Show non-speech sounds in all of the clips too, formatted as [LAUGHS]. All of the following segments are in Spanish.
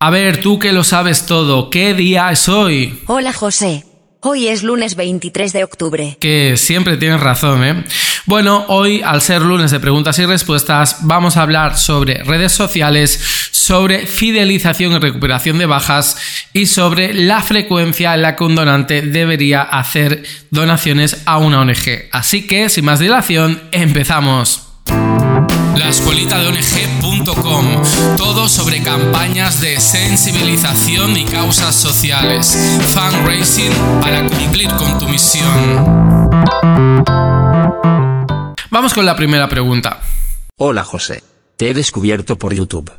A ver, tú que lo sabes todo, ¿qué día es hoy? Hola José. Hoy es lunes 23 de octubre. Que siempre tienes razón, ¿eh? Bueno, hoy, al ser lunes de preguntas y respuestas, vamos a hablar sobre redes sociales, sobre fidelización y recuperación de bajas y sobre la frecuencia en la que un donante debería hacer donaciones a una ONG. Así que, sin más dilación, empezamos. Campañas de sensibilización y causas sociales. Fundraising para cumplir con tu misión. Vamos con la primera pregunta. Hola José. Te he descubierto por YouTube.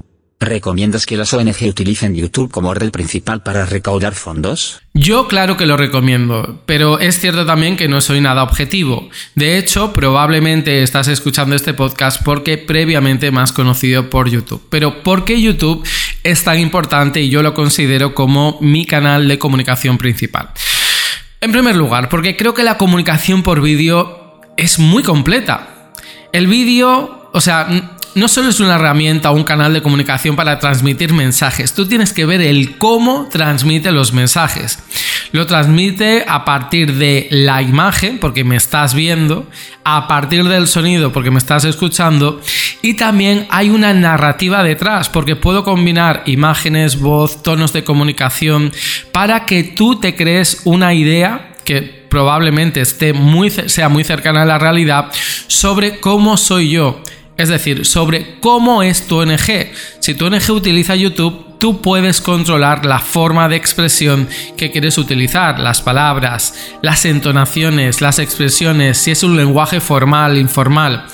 ¿Recomiendas que las ONG utilicen YouTube como red principal para recaudar fondos? Yo claro que lo recomiendo, pero es cierto también que no soy nada objetivo. De hecho, probablemente estás escuchando este podcast porque previamente me has conocido por YouTube. Pero ¿por qué YouTube es tan importante y yo lo considero como mi canal de comunicación principal? En primer lugar, porque creo que la comunicación por vídeo es muy completa. El vídeo, o sea, no solo es una herramienta o un canal de comunicación para transmitir mensajes, tú tienes que ver el cómo transmite los mensajes. Lo transmite a partir de la imagen, porque me estás viendo, a partir del sonido, porque me estás escuchando, y también hay una narrativa detrás, porque puedo combinar imágenes, voz, tonos de comunicación, para que tú te crees una idea que probablemente esté muy, sea muy cercana a la realidad sobre cómo soy yo es decir, sobre cómo es tu ONG. Si tu ONG utiliza YouTube, tú puedes controlar la forma de expresión que quieres utilizar, las palabras, las entonaciones, las expresiones, si es un lenguaje formal, informal.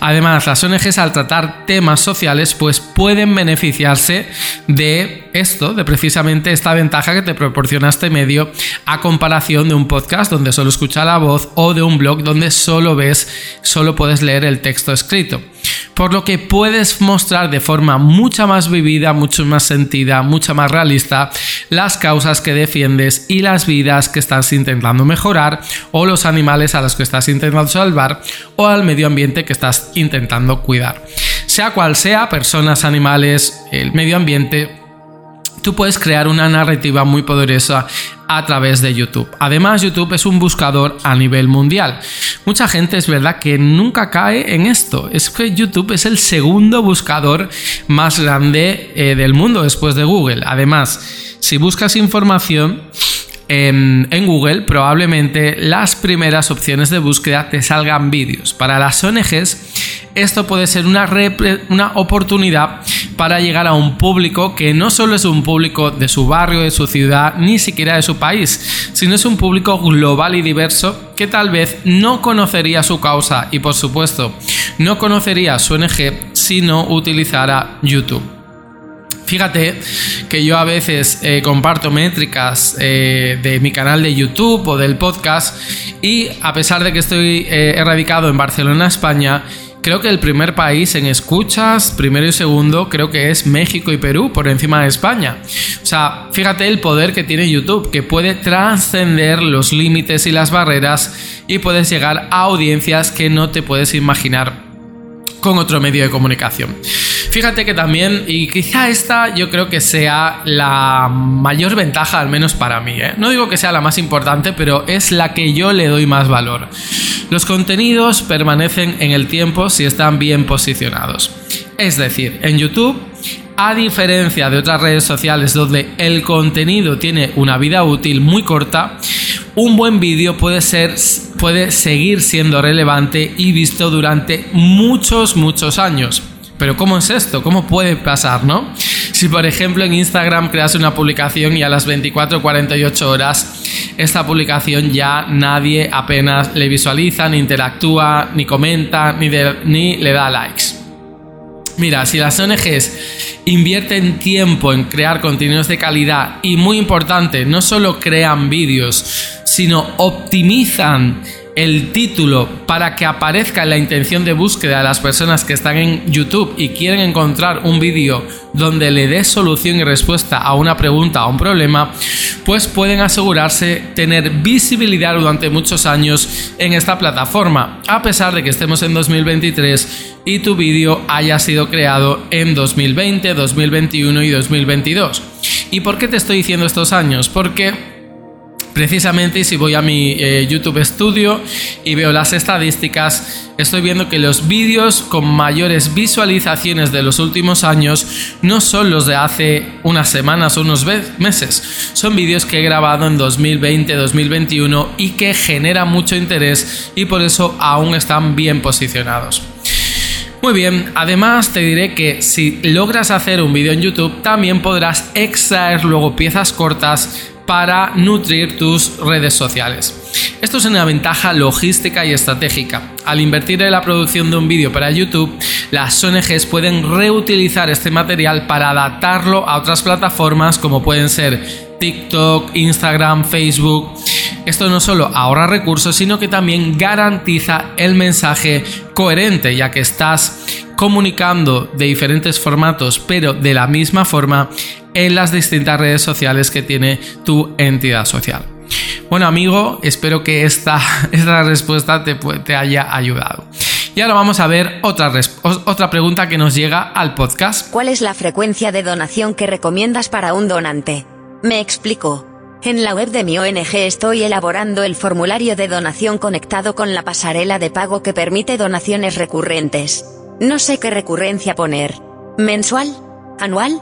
Además, las ONGs al tratar temas sociales pues pueden beneficiarse de esto, de precisamente esta ventaja que te proporciona este medio a comparación de un podcast donde solo escucha la voz o de un blog donde solo ves, solo puedes leer el texto escrito por lo que puedes mostrar de forma mucha más vivida, mucho más sentida, mucha más realista las causas que defiendes y las vidas que estás intentando mejorar o los animales a los que estás intentando salvar o al medio ambiente que estás intentando cuidar. Sea cual sea, personas, animales, el medio ambiente, tú puedes crear una narrativa muy poderosa a través de YouTube. Además, YouTube es un buscador a nivel mundial. Mucha gente es verdad que nunca cae en esto. Es que YouTube es el segundo buscador más grande eh, del mundo después de Google. Además, si buscas información, en, Google probablemente las primeras opciones de búsqueda te salgan vídeos. Para las ONGs esto puede ser una, una oportunidad para llegar a un público que no solo es un público de su barrio, de su ciudad, ni siquiera de su país, sino es un público global y diverso que tal vez no conocería su causa y por supuesto no conocería su ONG si no utilizara YouTube. Fíjate que yo a veces eh, comparto métricas eh, de mi canal de YouTube o del podcast y a pesar de que estoy eh, erradicado en Barcelona, España, creo que el primer país en escuchas, primero y segundo, creo que es México y Perú por encima de España. O sea, fíjate el poder que tiene YouTube, que puede trascender los límites y las barreras y puedes llegar a audiencias que no te puedes imaginar con otro medio de comunicación. Fíjate que también, y quizá esta yo creo que sea la mayor ventaja, al menos para mí, ¿eh? no digo que sea la más importante, pero es la que yo le doy más valor. Los contenidos permanecen en el tiempo si están bien posicionados. Es decir, en YouTube, a diferencia de otras redes sociales donde el contenido tiene una vida útil muy corta, un buen vídeo puede ser puede seguir siendo relevante y visto durante muchos muchos años. Pero ¿cómo es esto? ¿Cómo puede pasar, no? Si por ejemplo en Instagram creas una publicación y a las 24 o 48 horas esta publicación ya nadie apenas le visualiza, ni interactúa, ni comenta, ni, ni le da likes. Mira, si las ONGs invierten tiempo en crear contenidos de calidad y muy importante, no solo crean vídeos, sino optimizan el título para que aparezca en la intención de búsqueda de las personas que están en YouTube y quieren encontrar un vídeo donde le dé solución y respuesta a una pregunta o un problema, pues pueden asegurarse tener visibilidad durante muchos años en esta plataforma, a pesar de que estemos en 2023 y tu vídeo haya sido creado en 2020, 2021 y 2022. ¿Y por qué te estoy diciendo estos años? Porque Precisamente si voy a mi eh, YouTube Studio y veo las estadísticas, estoy viendo que los vídeos con mayores visualizaciones de los últimos años no son los de hace unas semanas o unos meses, son vídeos que he grabado en 2020, 2021 y que generan mucho interés y por eso aún están bien posicionados. Muy bien, además te diré que si logras hacer un vídeo en YouTube, también podrás extraer luego piezas cortas para nutrir tus redes sociales. Esto es una ventaja logística y estratégica. Al invertir en la producción de un vídeo para YouTube, las ONGs pueden reutilizar este material para adaptarlo a otras plataformas como pueden ser TikTok, Instagram, Facebook. Esto no solo ahorra recursos, sino que también garantiza el mensaje coherente, ya que estás comunicando de diferentes formatos, pero de la misma forma en las distintas redes sociales que tiene tu entidad social. Bueno amigo, espero que esta, [LAUGHS] esta respuesta te, te haya ayudado. Y ahora vamos a ver otra, otra pregunta que nos llega al podcast. ¿Cuál es la frecuencia de donación que recomiendas para un donante? Me explico. En la web de mi ONG estoy elaborando el formulario de donación conectado con la pasarela de pago que permite donaciones recurrentes. No sé qué recurrencia poner. ¿Mensual? ¿Anual?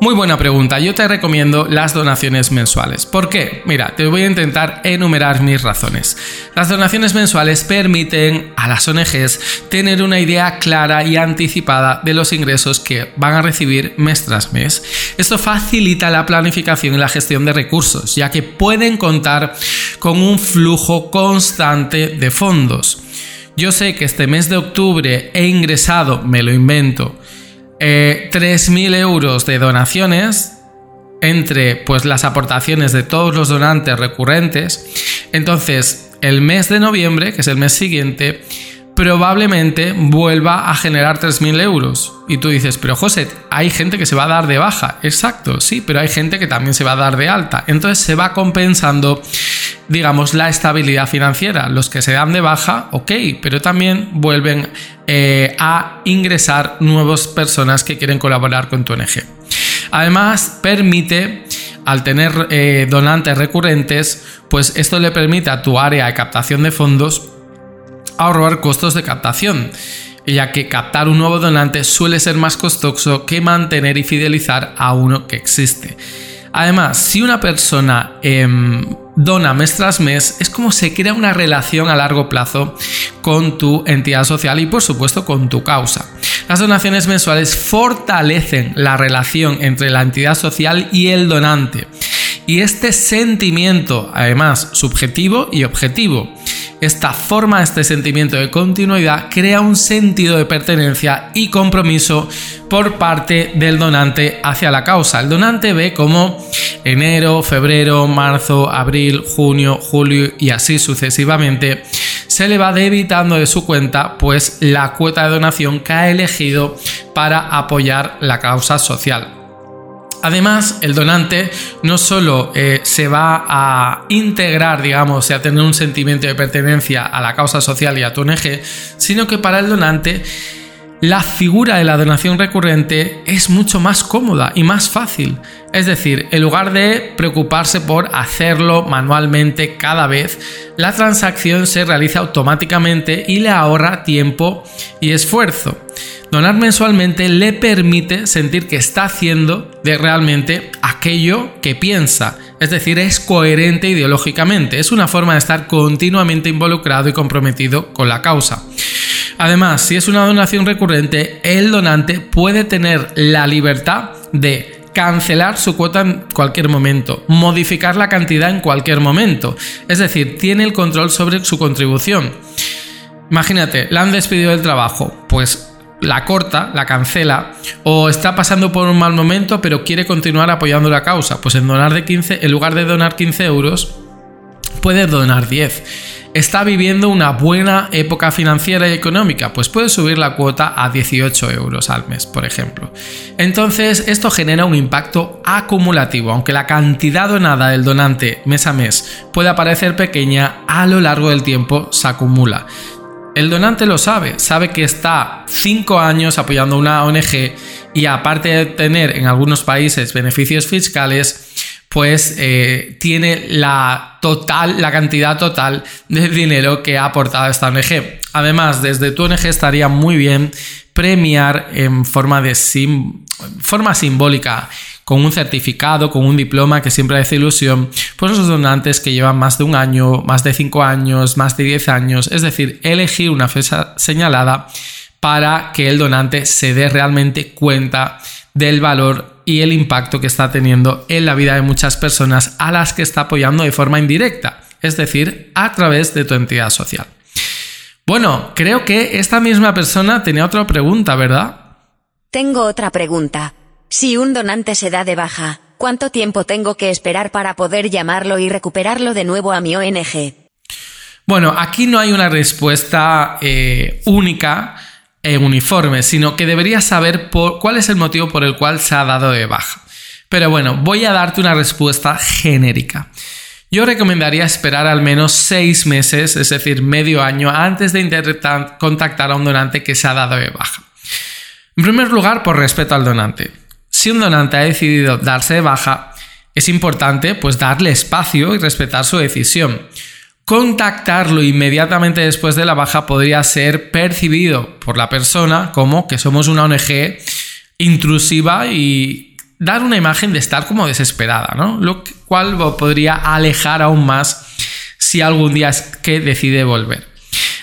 Muy buena pregunta, yo te recomiendo las donaciones mensuales. ¿Por qué? Mira, te voy a intentar enumerar mis razones. Las donaciones mensuales permiten a las ONGs tener una idea clara y anticipada de los ingresos que van a recibir mes tras mes. Esto facilita la planificación y la gestión de recursos, ya que pueden contar con un flujo constante de fondos. Yo sé que este mes de octubre he ingresado, me lo invento, 3.000 eh, euros de donaciones entre pues las aportaciones de todos los donantes recurrentes. Entonces, el mes de noviembre, que es el mes siguiente, probablemente vuelva a generar 3.000 euros. Y tú dices, pero José, hay gente que se va a dar de baja. Exacto, sí, pero hay gente que también se va a dar de alta. Entonces se va compensando, digamos, la estabilidad financiera. Los que se dan de baja, ok, pero también vuelven eh, a ingresar nuevas personas que quieren colaborar con tu ONG. Además, permite al tener eh, donantes recurrentes, pues esto le permite a tu área de captación de fondos ahorrar costos de captación, ya que captar un nuevo donante suele ser más costoso que mantener y fidelizar a uno que existe. Además, si una persona em, dona mes tras mes, es como se crea una relación a largo plazo con tu entidad social y por supuesto con tu causa. Las donaciones mensuales fortalecen la relación entre la entidad social y el donante. Y este sentimiento, además, subjetivo y objetivo, esta forma, este sentimiento de continuidad, crea un sentido de pertenencia y compromiso por parte del donante hacia la causa. El donante ve como enero, febrero, marzo, abril, junio, julio y así sucesivamente se le va debitando de su cuenta pues la cuota de donación que ha elegido para apoyar la causa social. Además, el donante no solo eh, se va a integrar, digamos, y a tener un sentimiento de pertenencia a la causa social y a tu ONG, sino que para el donante la figura de la donación recurrente es mucho más cómoda y más fácil. Es decir, en lugar de preocuparse por hacerlo manualmente cada vez, la transacción se realiza automáticamente y le ahorra tiempo y esfuerzo. Donar mensualmente le permite sentir que está haciendo de realmente aquello que piensa, es decir, es coherente ideológicamente, es una forma de estar continuamente involucrado y comprometido con la causa. Además, si es una donación recurrente, el donante puede tener la libertad de cancelar su cuota en cualquier momento, modificar la cantidad en cualquier momento, es decir, tiene el control sobre su contribución. Imagínate, la han despedido del trabajo, pues la corta, la cancela, o está pasando por un mal momento pero quiere continuar apoyando la causa, pues en, donar de 15, en lugar de donar 15 euros, puede donar 10. Está viviendo una buena época financiera y económica, pues puede subir la cuota a 18 euros al mes, por ejemplo. Entonces, esto genera un impacto acumulativo, aunque la cantidad donada del donante mes a mes pueda parecer pequeña, a lo largo del tiempo se acumula. El donante lo sabe, sabe que está 5 años apoyando una ONG y aparte de tener en algunos países beneficios fiscales, pues eh, tiene la total, la cantidad total de dinero que ha aportado esta ONG. Además, desde tu ONG estaría muy bien premiar en forma de forma simbólica con un certificado, con un diploma que siempre hace ilusión, pues los donantes que llevan más de un año, más de cinco años, más de diez años, es decir, elegir una fecha señalada para que el donante se dé realmente cuenta del valor y el impacto que está teniendo en la vida de muchas personas a las que está apoyando de forma indirecta, es decir, a través de tu entidad social. Bueno, creo que esta misma persona tenía otra pregunta, ¿verdad? Tengo otra pregunta. Si un donante se da de baja, ¿cuánto tiempo tengo que esperar para poder llamarlo y recuperarlo de nuevo a mi ONG? Bueno, aquí no hay una respuesta eh, única e uniforme, sino que deberías saber cuál es el motivo por el cual se ha dado de baja. Pero bueno, voy a darte una respuesta genérica. Yo recomendaría esperar al menos seis meses, es decir, medio año, antes de intentar contactar a un donante que se ha dado de baja. En primer lugar, por respeto al donante. Si un donante ha decidido darse de baja, es importante pues darle espacio y respetar su decisión. Contactarlo inmediatamente después de la baja podría ser percibido por la persona como que somos una ONG intrusiva y dar una imagen de estar como desesperada, ¿no? Lo cual podría alejar aún más si algún día es que decide volver.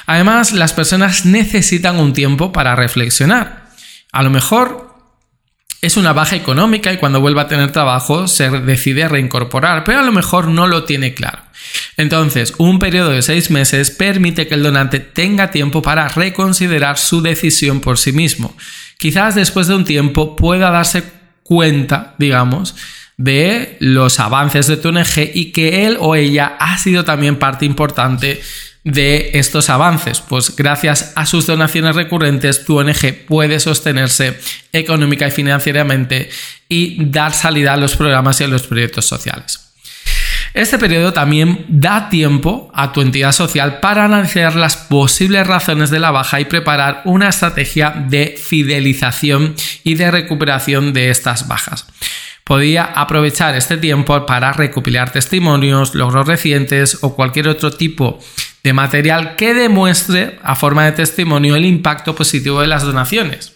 Además, las personas necesitan un tiempo para reflexionar. A lo mejor es una baja económica y cuando vuelva a tener trabajo se decide reincorporar, pero a lo mejor no lo tiene claro. Entonces, un periodo de seis meses permite que el donante tenga tiempo para reconsiderar su decisión por sí mismo. Quizás después de un tiempo pueda darse cuenta, digamos, de los avances de tu ONG y que él o ella ha sido también parte importante de estos avances, pues gracias a sus donaciones recurrentes tu ONG puede sostenerse económica y financieramente y dar salida a los programas y a los proyectos sociales. Este periodo también da tiempo a tu entidad social para analizar las posibles razones de la baja y preparar una estrategia de fidelización y de recuperación de estas bajas podía aprovechar este tiempo para recopilar testimonios, logros recientes o cualquier otro tipo de material que demuestre a forma de testimonio el impacto positivo de las donaciones.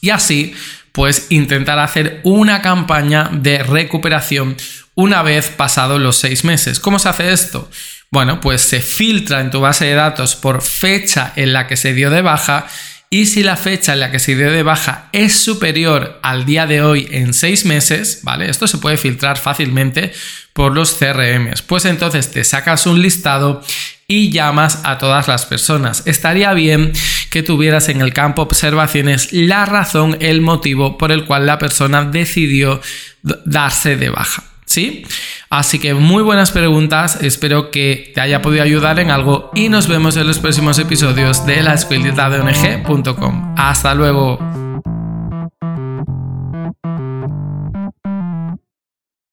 Y así, pues intentar hacer una campaña de recuperación una vez pasados los seis meses. ¿Cómo se hace esto? Bueno, pues se filtra en tu base de datos por fecha en la que se dio de baja y si la fecha en la que se dio de baja es superior al día de hoy en seis meses, ¿vale? Esto se puede filtrar fácilmente por los CRMs. Pues entonces te sacas un listado y llamas a todas las personas. Estaría bien que tuvieras en el campo observaciones la razón, el motivo por el cual la persona decidió darse de baja. ¿Sí? Así que muy buenas preguntas, espero que te haya podido ayudar en algo y nos vemos en los próximos episodios de la escuelita de ONG.com. Hasta luego.